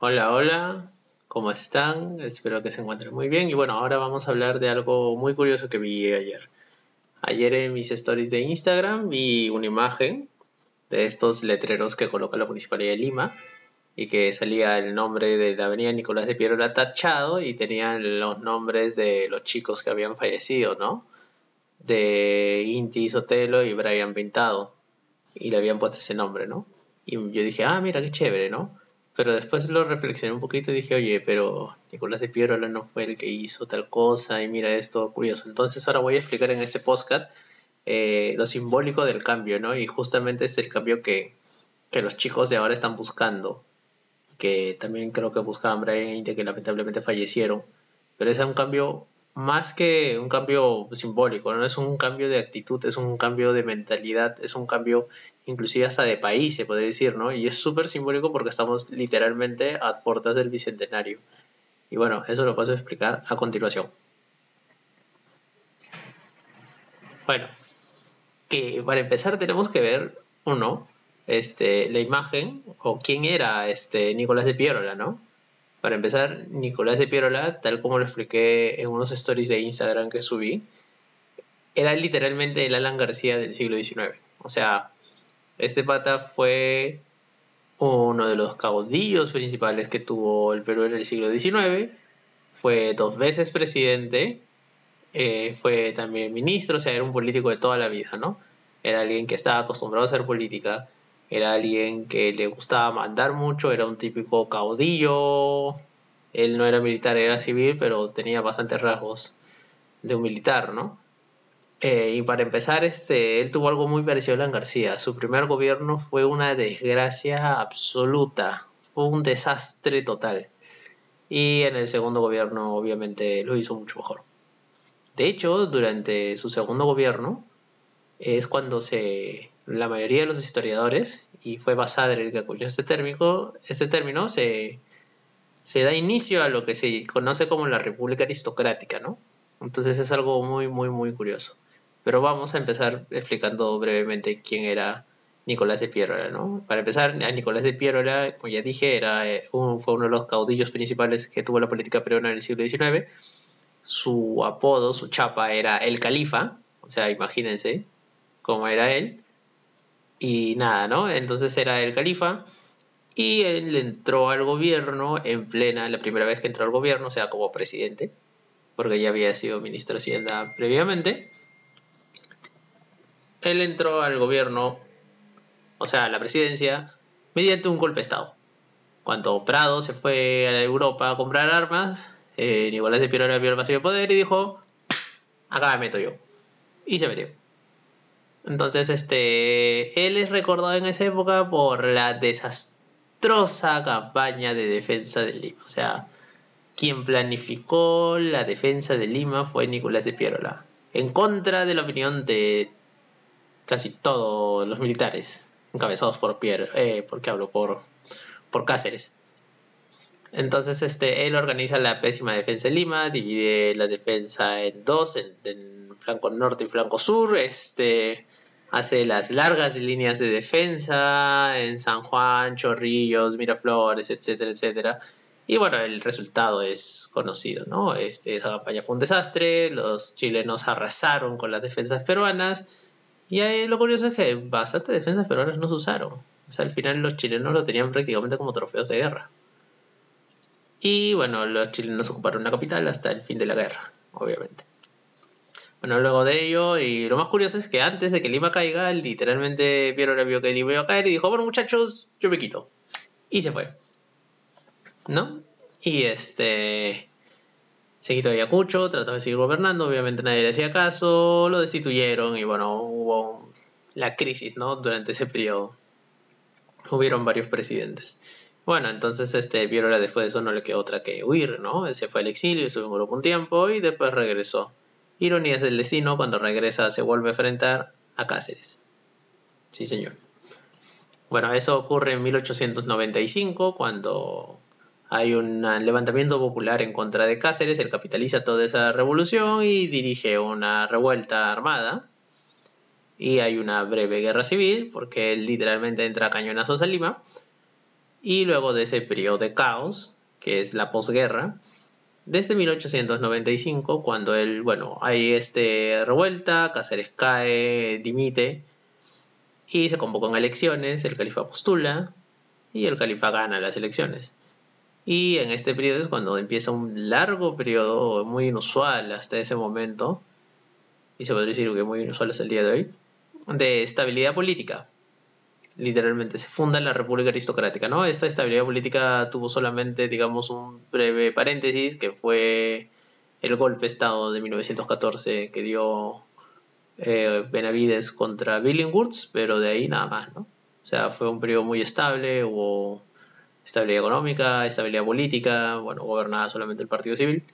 Hola, hola, ¿cómo están? Espero que se encuentren muy bien. Y bueno, ahora vamos a hablar de algo muy curioso que vi ayer. Ayer en mis stories de Instagram vi una imagen de estos letreros que coloca la Municipalidad de Lima y que salía el nombre de la avenida Nicolás de Piedra tachado y tenían los nombres de los chicos que habían fallecido, ¿no? De Inti Sotelo y Brian Pintado. Y le habían puesto ese nombre, ¿no? Y yo dije, ah, mira, qué chévere, ¿no? Pero después lo reflexioné un poquito y dije, oye, pero Nicolás de Piedra no fue el que hizo tal cosa y mira esto curioso. Entonces ahora voy a explicar en este podcast eh, lo simbólico del cambio, ¿no? Y justamente es el cambio que, que los chicos de ahora están buscando que también creo que buscaban Brian que lamentablemente fallecieron. Pero es un cambio más que un cambio simbólico, no es un cambio de actitud, es un cambio de mentalidad, es un cambio inclusive hasta de país, se podría decir, ¿no? Y es súper simbólico porque estamos literalmente a puertas del bicentenario. Y bueno, eso lo paso a explicar a continuación. Bueno, que para empezar tenemos que ver, uno, este, la imagen o quién era este, Nicolás de Piérola, ¿no? Para empezar, Nicolás de Piérola, tal como lo expliqué en unos stories de Instagram que subí, era literalmente el Alan García del siglo XIX. O sea, este pata fue uno de los caudillos principales que tuvo el Perú en el siglo XIX. Fue dos veces presidente. Eh, fue también ministro, o sea, era un político de toda la vida, ¿no? Era alguien que estaba acostumbrado a hacer política era alguien que le gustaba mandar mucho, era un típico caudillo. Él no era militar, era civil, pero tenía bastantes rasgos de un militar, ¿no? Eh, y para empezar, este, él tuvo algo muy parecido a Alan García. Su primer gobierno fue una desgracia absoluta, fue un desastre total. Y en el segundo gobierno, obviamente, lo hizo mucho mejor. De hecho, durante su segundo gobierno es cuando se la mayoría de los historiadores, y fue basada en el que acuñó este término, este término se, se da inicio a lo que se conoce como la República Aristocrática, ¿no? Entonces es algo muy, muy, muy curioso. Pero vamos a empezar explicando brevemente quién era Nicolás de Piérola, ¿no? Para empezar, a Nicolás de Piérola, como ya dije, era, eh, fue uno de los caudillos principales que tuvo la política peruana en el siglo XIX. Su apodo, su chapa era el califa, o sea, imagínense cómo era él. Y nada, ¿no? Entonces era el califa y él entró al gobierno en plena, la primera vez que entró al gobierno, o sea, como presidente, porque ya había sido ministro de Hacienda previamente. Él entró al gobierno, o sea, a la presidencia, mediante un golpe de Estado. Cuando Prado se fue a Europa a comprar armas, eh, Nicolás de Piero vio el vacío de poder y dijo, acá me meto yo. Y se metió. Entonces, este, él es recordado en esa época por la desastrosa campaña de defensa de Lima. O sea, quien planificó la defensa de Lima fue Nicolás de Pierola, en contra de la opinión de casi todos los militares, encabezados por Pierre, eh, porque hablo por, por Cáceres. Entonces, este, él organiza la pésima defensa de Lima, divide la defensa en dos, en, en flanco norte y flanco sur, este, hace las largas líneas de defensa en San Juan, Chorrillos, Miraflores, etcétera, etcétera. Y bueno, el resultado es conocido, ¿no? Este, esa campaña fue un desastre, los chilenos arrasaron con las defensas peruanas y ahí lo curioso es que bastantes defensas peruanas no se usaron. O sea, al final los chilenos lo tenían prácticamente como trofeos de guerra. Y bueno, los chilenos ocuparon la capital hasta el fin de la guerra, obviamente. Bueno, luego de ello, y lo más curioso es que antes de que Lima caiga, literalmente Piero le vio que Lima iba a caer y dijo, bueno muchachos, yo me quito. Y se fue. ¿No? Y este... Se quitó Ayacucho, trató de seguir gobernando, obviamente nadie le hacía caso, lo destituyeron y bueno, hubo la crisis, ¿no? Durante ese periodo. Hubieron varios presidentes. Bueno, entonces este Viola después de eso no le quedó otra que huir, ¿no? Se fue al exilio, estuvo en un tiempo y después regresó. Ironías del destino, cuando regresa se vuelve a enfrentar a Cáceres. Sí, señor. Bueno, eso ocurre en 1895, cuando hay un levantamiento popular en contra de Cáceres, él capitaliza toda esa revolución y dirige una revuelta armada. Y hay una breve guerra civil, porque él literalmente entra a cañonazos a Lima. Y luego de ese periodo de caos, que es la posguerra, desde 1895, cuando él, bueno, hay este revuelta, Cáceres cae, dimite, y se convocan elecciones, el califa postula, y el califa gana las elecciones. Y en este periodo es cuando empieza un largo periodo muy inusual hasta ese momento, y se podría decir que muy inusual hasta el día de hoy, de estabilidad política. Literalmente se funda la República Aristocrática, ¿no? Esta estabilidad política tuvo solamente, digamos, un breve paréntesis, que fue el golpe de Estado de 1914 que dio eh, Benavides contra Billinghurst, pero de ahí nada más, ¿no? O sea, fue un periodo muy estable, hubo estabilidad económica, estabilidad política, bueno, gobernaba solamente el Partido Civil.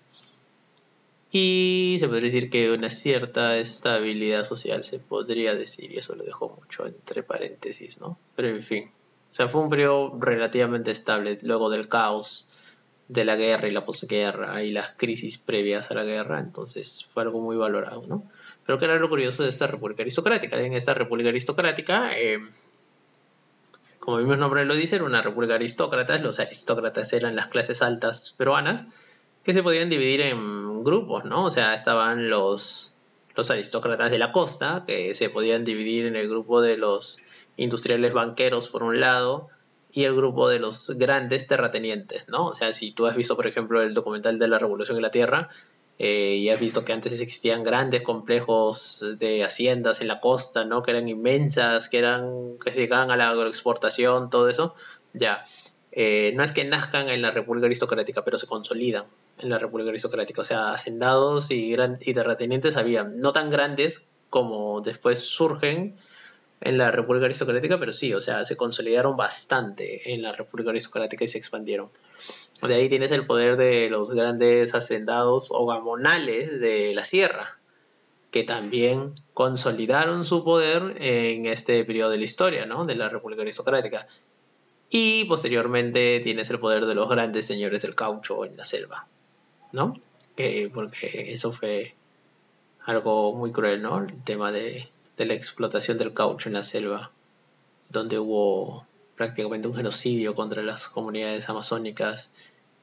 Y se podría decir que una cierta estabilidad social, se podría decir, y eso lo dejo mucho entre paréntesis, ¿no? Pero en fin, o sea, fue un periodo relativamente estable luego del caos de la guerra y la posguerra y las crisis previas a la guerra, entonces fue algo muy valorado, ¿no? Pero que era lo curioso de esta república aristocrática. En esta república aristocrática, eh, como el mismo nombre lo dice, era una república aristócrata. Los aristócratas eran las clases altas peruanas que se podían dividir en grupos, ¿no? O sea, estaban los, los aristócratas de la costa, que se podían dividir en el grupo de los industriales banqueros por un lado y el grupo de los grandes terratenientes, ¿no? O sea, si tú has visto, por ejemplo, el documental de la Revolución de la Tierra, eh, y has visto que antes existían grandes complejos de haciendas en la costa, ¿no? Que eran inmensas, que eran que se dedicaban a la agroexportación, todo eso. Ya, eh, no es que nazcan en la República Aristocrática, pero se consolidan en la República Aristocrática. O sea, hacendados y, gran, y terratenientes había, no tan grandes como después surgen en la República Aristocrática, pero sí, o sea, se consolidaron bastante en la República Aristocrática y se expandieron. De ahí tienes el poder de los grandes hacendados o gamonales de la sierra, que también consolidaron su poder en este periodo de la historia, ¿no? De la República Aristocrática. Y posteriormente tienes el poder de los grandes señores del caucho en la selva, ¿no? porque eso fue algo muy cruel, ¿no? El tema de de la explotación del caucho en la selva, donde hubo prácticamente un genocidio contra las comunidades amazónicas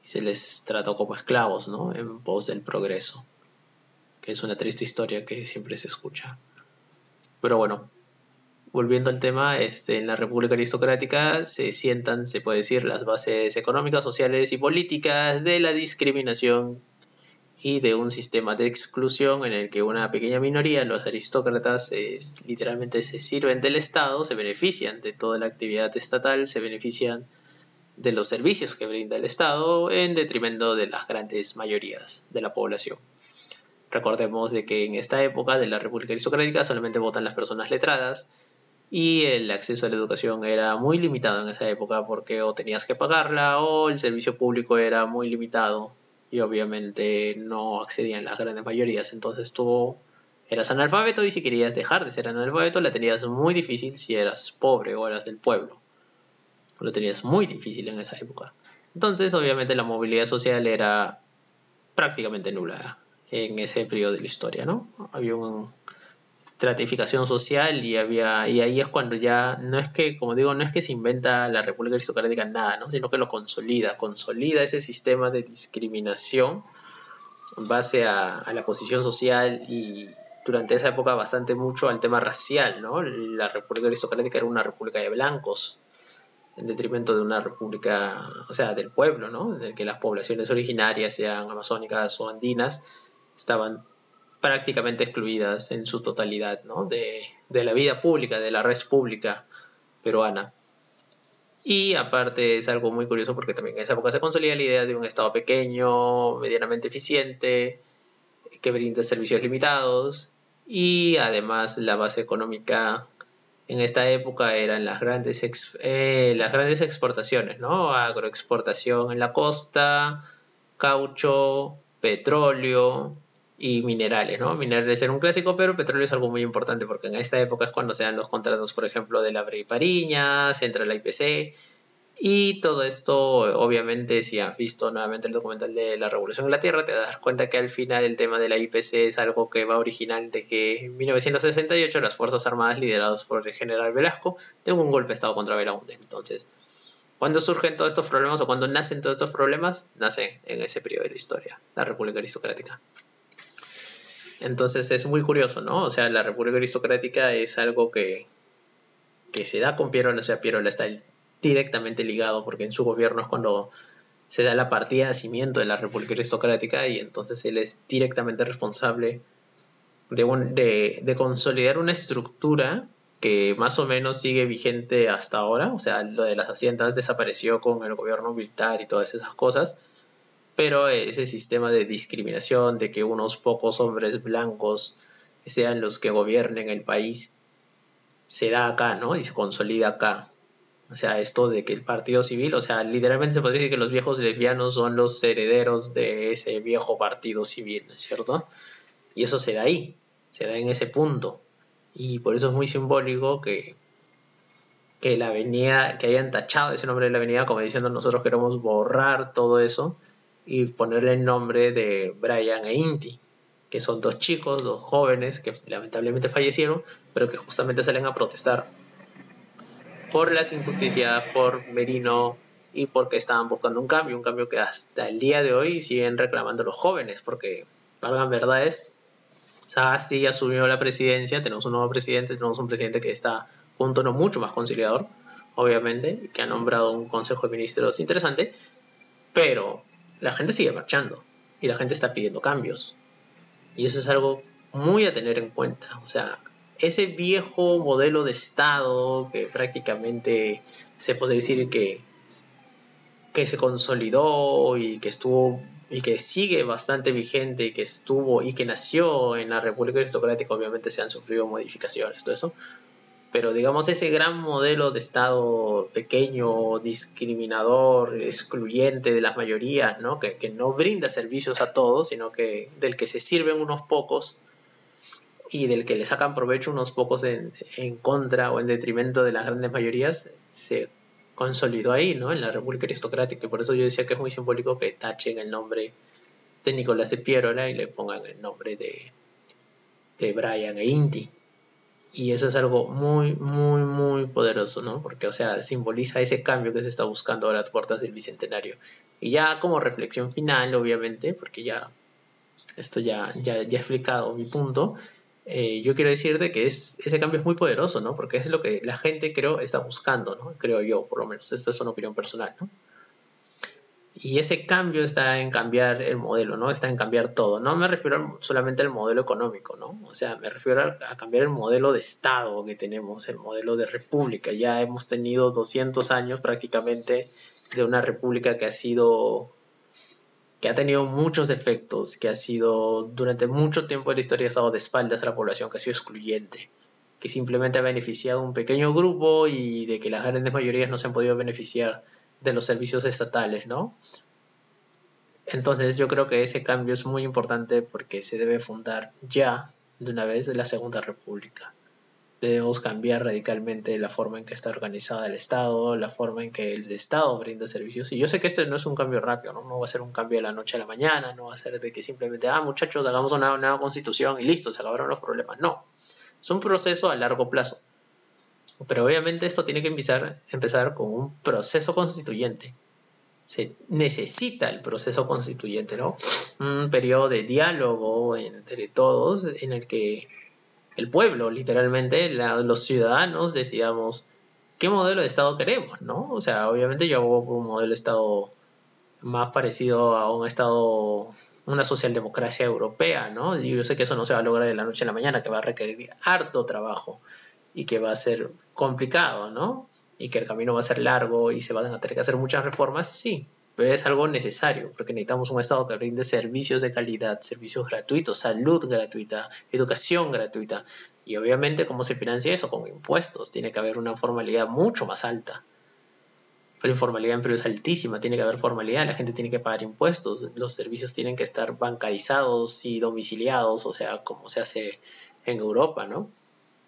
y se les trató como esclavos, ¿no? En pos del progreso, que es una triste historia que siempre se escucha. Pero bueno, volviendo al tema, este, en la República Aristocrática se sientan, se puede decir, las bases económicas, sociales y políticas de la discriminación y de un sistema de exclusión en el que una pequeña minoría, los aristócratas, literalmente se sirven del Estado, se benefician de toda la actividad estatal, se benefician de los servicios que brinda el Estado en detrimento de las grandes mayorías de la población. Recordemos de que en esta época de la República Aristocrática solamente votan las personas letradas y el acceso a la educación era muy limitado en esa época porque o tenías que pagarla o el servicio público era muy limitado y obviamente no accedían las grandes mayorías. Entonces tú eras analfabeto y si querías dejar de ser analfabeto la tenías muy difícil si eras pobre o eras del pueblo. Lo tenías muy difícil en esa época. Entonces obviamente la movilidad social era prácticamente nula en ese periodo de la historia, ¿no? Había un, estratificación social y había y ahí es cuando ya no es que como digo no es que se inventa la República Aristocrática nada no sino que lo consolida consolida ese sistema de discriminación en base a, la posición social y durante esa época bastante mucho al tema racial no la República Aristocrática era una república de blancos en detrimento de una república o sea del pueblo no en el que las poblaciones originarias sean amazónicas o andinas estaban prácticamente excluidas en su totalidad de, la vida pública, de la red pública peruana. Y aparte es algo muy curioso porque también en esa época se consolida la idea de un Estado pequeño, medianamente eficiente, que brinda servicios limitados y además la base económica en esta época eran las grandes, eh, las grandes exportaciones, ¿no? Agroexportación en la costa, caucho, petróleo, y minerales, ¿no? Minerales era un clásico, pero petróleo es algo muy importante porque en esta época es cuando se dan los contratos, por ejemplo, de la Pariña, se entra la IPC y todo esto, obviamente, si has visto nuevamente el documental de la Revolución de la Tierra, te das cuenta que al final el tema de la IPC es algo que va original de que en 1968 las Fuerzas Armadas lideradas por el general Velasco tengan un golpe de Estado contra Belaunde. Entonces, ¿Cuándo surgen todos estos problemas o cuándo nacen todos estos problemas? Nacen en ese periodo de la historia, la República Aristocrática. Entonces es muy curioso, ¿no? O sea, la República Aristocrática es algo que, que se da con Piero, o sea, Piero está directamente ligado porque en su gobierno es cuando se da la partida de nacimiento de la República Aristocrática y entonces él es directamente responsable de, de, consolidar una estructura que más o menos sigue vigente hasta ahora, o sea, lo de las haciendas desapareció con el gobierno militar y todas esas cosas, pero ese sistema de discriminación, de que unos pocos hombres blancos sean los que gobiernen el país, se da acá, ¿no? Y se consolida acá. O sea, esto de que el partido civil, o sea, literalmente se podría decir que los viejos lesbianos son los herederos de ese viejo partido civil, ¿no es cierto? Y eso se da ahí, se da en ese punto. Y por eso es muy simbólico que, que la avenida, que hayan tachado ese nombre de la avenida como diciendo nosotros queremos borrar todo eso y ponerle el nombre de Brian e Inti, que son dos chicos, dos jóvenes que lamentablemente fallecieron, pero que justamente salen a protestar por las injusticias, por Merino y porque estaban buscando un cambio, un cambio que hasta el día de hoy siguen reclamando los jóvenes, porque, valgan verdades, Sagasti asumió la presidencia, tenemos un nuevo presidente, tenemos un presidente que está un tono mucho más conciliador, obviamente, que ha nombrado un consejo de ministros interesante, pero la gente sigue marchando y la gente está pidiendo cambios. Y eso es algo muy a tener en cuenta. O sea, ese viejo modelo de Estado que prácticamente se puede decir que, que se consolidó y que estuvo y que sigue bastante vigente y que estuvo y que nació en la República Aristocrática, obviamente se han sufrido modificaciones, todo eso pero digamos ese gran modelo de Estado pequeño, discriminador, excluyente de las mayorías, ¿no? Que, no brinda servicios a todos, sino que del que se sirven unos pocos y del que le sacan provecho unos pocos en, en contra o en detrimento de las grandes mayorías, se consolidó ahí, ¿no? En la República Aristocrática. Y por eso yo decía que es muy simbólico que tachen el nombre de Nicolás de Pierola y le pongan el nombre de, de Brian e Inti. Y eso es algo muy, muy, muy poderoso, ¿no? Porque, o sea, simboliza ese cambio que se está buscando a las puertas del Bicentenario. Y ya como reflexión final, obviamente, porque ya esto ya, ya, ya he explicado mi punto, eh, yo quiero decirte que es, ese cambio es muy poderoso, ¿no? Porque es lo que la gente, creo, está buscando, ¿no? Creo yo, por lo menos. Esto es una opinión personal, ¿no? Y ese cambio está en cambiar el modelo, ¿no? Está en cambiar todo. No me refiero solamente al modelo económico, ¿no? O sea, me refiero a, cambiar el modelo de Estado que tenemos, el modelo de república. Ya hemos tenido 200 años prácticamente de una república que ha sido que ha tenido muchos efectos, que ha sido durante mucho tiempo de la historia ha estado de espaldas a la población, que ha sido excluyente, que simplemente ha beneficiado a un pequeño grupo y de que las grandes mayorías no se han podido beneficiar de los servicios estatales, ¿no? Entonces yo creo que ese cambio es muy importante porque se debe fundar ya de una vez la Segunda República. Debemos cambiar radicalmente la forma en que está organizada el Estado, la forma en que el Estado brinda servicios. Y yo sé que este no es un cambio rápido, ¿no? no va a ser un cambio de la noche a la mañana, no va a ser de que simplemente, ah, muchachos, hagamos una nueva constitución y listo, se acabaron los problemas. No, es un proceso a largo plazo. Pero obviamente esto tiene que empezar, empezar con un proceso constituyente. Se necesita el proceso constituyente, ¿no? Un periodo de diálogo entre todos en el que el pueblo, literalmente, los ciudadanos decidamos qué modelo de Estado queremos, ¿no? O sea, obviamente yo hago un modelo de Estado más parecido a un Estado, una socialdemocracia europea, ¿no? Y yo sé que eso no se va a lograr de la noche a la mañana, que va a requerir harto trabajo y que va a ser complicado, ¿no? Y que el camino va a ser largo y se van a tener que hacer muchas reformas, sí, pero es algo necesario porque necesitamos un Estado que brinde servicios de calidad, servicios gratuitos, salud gratuita, educación gratuita. Y obviamente, ¿cómo se financia eso? Con impuestos. Tiene que haber una formalidad mucho más alta. La informalidad en Perú es altísima, tiene que haber formalidad, la gente tiene que pagar impuestos, los servicios tienen que estar bancarizados y domiciliados, o sea, como se hace en Europa, ¿no?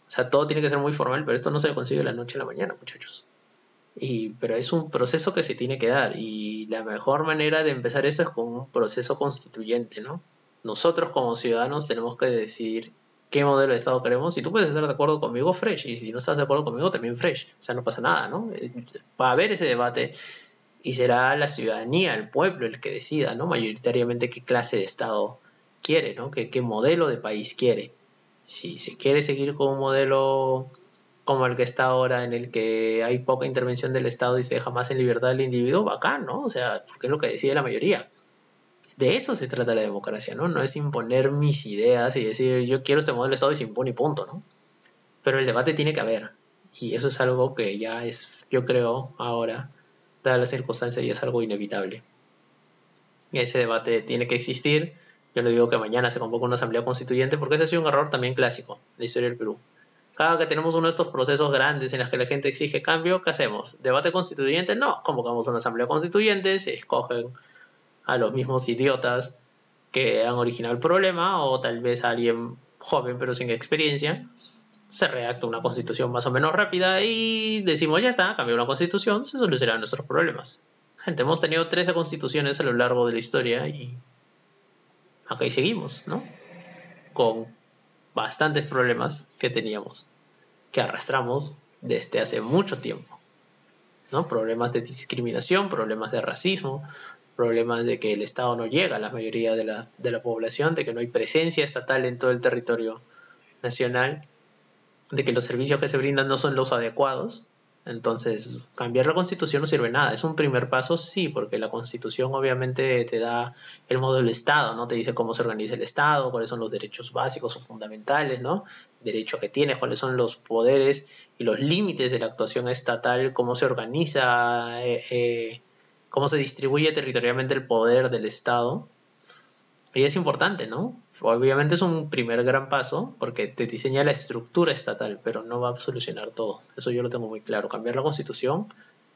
O sea, todo tiene que ser muy formal, pero esto no se consigue de la noche a la mañana, muchachos. Y, pero es un proceso que se tiene que dar y la mejor manera de empezar esto es con un proceso constituyente, ¿no? Nosotros como ciudadanos tenemos que decidir qué modelo de Estado queremos. Y tú puedes estar de acuerdo conmigo, fresh. Y si no estás de acuerdo conmigo, también fresh. O sea, no pasa nada, ¿no? Eh, va a haber ese debate y será la ciudadanía, el pueblo, el que decida, ¿no? Mayoritariamente qué clase de Estado quiere, ¿no? ¿Qué, qué modelo de país quiere. Si se quiere seguir con un modelo como el que está ahora, en el que hay poca intervención del Estado y se deja más en libertad del individuo, bacán, ¿no? O sea, porque es lo que decide la mayoría. De eso se trata la democracia, ¿no? No es imponer mis ideas y decir yo quiero este modelo de Estado y se impone y punto, ¿no? Pero el debate tiene que haber. Y eso es algo que ya es, yo creo, ahora, dadas las circunstancias, ya es algo inevitable. Ese debate tiene que existir. Yo no digo que mañana se convoque una asamblea constituyente porque ese ha sido un error también clásico de la historia del Perú. Cada que tenemos uno de estos procesos grandes en los que la gente exige cambio, ¿qué hacemos? ¿Debate constituyente? No, convocamos una asamblea constituyente, se escogen a los mismos idiotas que han originado el problema o tal vez a alguien joven pero sin experiencia. Se redacta una constitución más o menos rápida y decimos ya está, cambió la constitución, se solucionarán nuestros problemas. Gente, hemos tenido 13 constituciones a lo largo de la historia y acá y seguimos, ¿no? Con bastantes problemas que teníamos, que arrastramos desde hace mucho tiempo. ¿no? Problemas de discriminación, problemas de racismo, problemas de que el Estado no llega a la mayoría de la, de la población, de que no hay presencia estatal en todo el territorio nacional, de que los servicios que se brindan no son los adecuados, entonces, cambiar la constitución no sirve nada. Es un primer paso, sí, porque la constitución obviamente te da el modelo del Estado, ¿no? Te dice cómo se organiza el Estado, cuáles son los derechos básicos o fundamentales, ¿no? Derecho que tienes, cuáles son los poderes y los límites de la actuación estatal, cómo se organiza, eh, eh, cómo se distribuye territorialmente el poder del Estado. Y es importante, ¿no? Obviamente es un primer gran paso porque te diseña la estructura estatal, pero no va a solucionar todo. Eso yo lo tengo muy claro. Cambiar la constitución,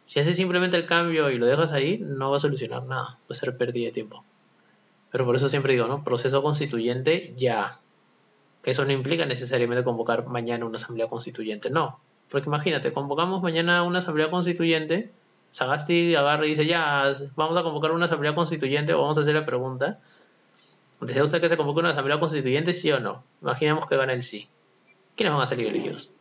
si haces simplemente el cambio y lo dejas ahí, no va a solucionar nada. Va a ser pérdida de tiempo. Pero por eso siempre digo, ¿no? Proceso constituyente ya. Que eso no implica necesariamente convocar mañana una asamblea constituyente. No. Porque imagínate, convocamos mañana una asamblea constituyente. Sagasti agarra y dice, ya, vamos a convocar una asamblea constituyente o vamos a hacer la pregunta ¿Desea que se convoque una asamblea constituyente, sí o no? Imaginemos que gana el sí. ¿Quiénes van a salir elegidos?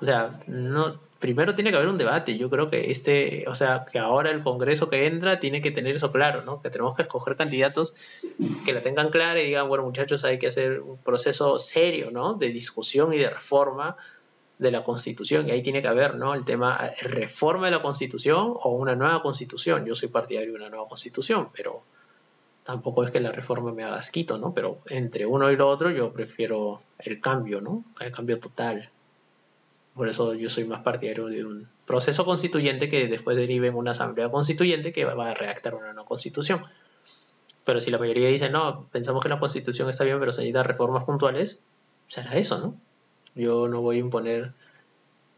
O sea, no, primero tiene que haber un debate. Yo creo que este, o sea, que ahora el Congreso que entra tiene que tener eso claro, ¿no? Que tenemos que escoger candidatos que la tengan clara y digan, bueno, muchachos, hay que hacer un proceso serio, ¿no? De discusión y de reforma de la Constitución. Y ahí tiene que haber, ¿no? El tema reforma de la Constitución o una nueva Constitución. Yo soy partidario de una nueva Constitución, pero tampoco es que la reforma me haga asquito, ¿no? Pero entre uno y lo otro yo prefiero el cambio, ¿no? El cambio total. Por eso yo soy más partidario de un proceso constituyente que después derive en una asamblea constituyente que va a redactar una nueva constitución. Pero si la mayoría dice, no, pensamos que la constitución está bien, pero se necesitan reformas puntuales, será eso, ¿no? Yo no voy a imponer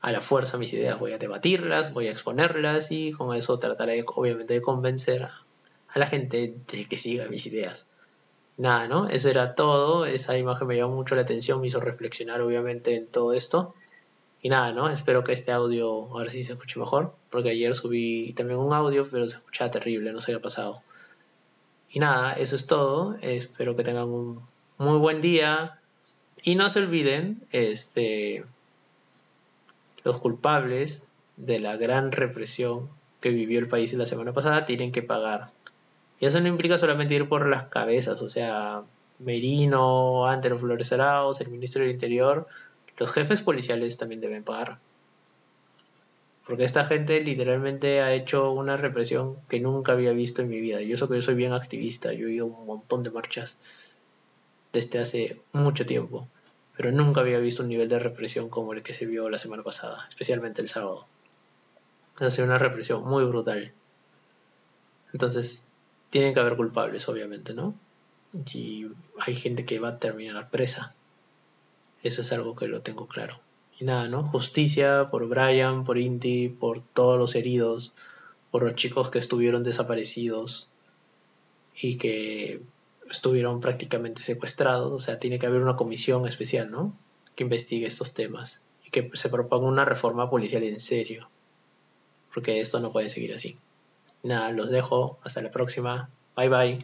a la fuerza mis ideas, voy a debatirlas, voy a exponerlas y con eso trataré obviamente de convencer a la gente de que siga mis ideas. Nada, ¿no? Eso era todo. Esa imagen me llamó mucho la atención, me hizo reflexionar obviamente en todo esto. Y nada, ¿no? Espero que este audio ahora sí se escuche mejor, porque ayer subí también un audio, pero se escuchaba terrible, no se había pasado. Y nada, eso es todo. Espero que tengan un muy buen día. Y no se olviden, este, los culpables de la gran represión que vivió el país la semana pasada tienen que pagar y eso no implica solamente ir por las cabezas, o sea, Merino, Antero Flores Arauz, el ministro del Interior, los jefes policiales también deben pagar. Porque esta gente literalmente ha hecho una represión que nunca había visto en mi vida. Yo eso yo soy bien activista, yo he ido a un montón de marchas desde hace mucho tiempo, pero nunca había visto un nivel de represión como el que se vio la semana pasada, especialmente el sábado. Ha sido una represión muy brutal. Entonces, tienen que haber culpables, obviamente, ¿no? Y hay gente que va a terminar presa. Eso es algo que lo tengo claro. Y nada, ¿no? Justicia por Brian, por Inti, por todos los heridos, por los chicos que estuvieron desaparecidos y que estuvieron prácticamente secuestrados. O sea, tiene que haber una comisión especial, ¿no? Que investigue estos temas y que se proponga una reforma policial en serio. Porque esto no puede seguir así nada, los dejo. Hasta la próxima. Bye bye.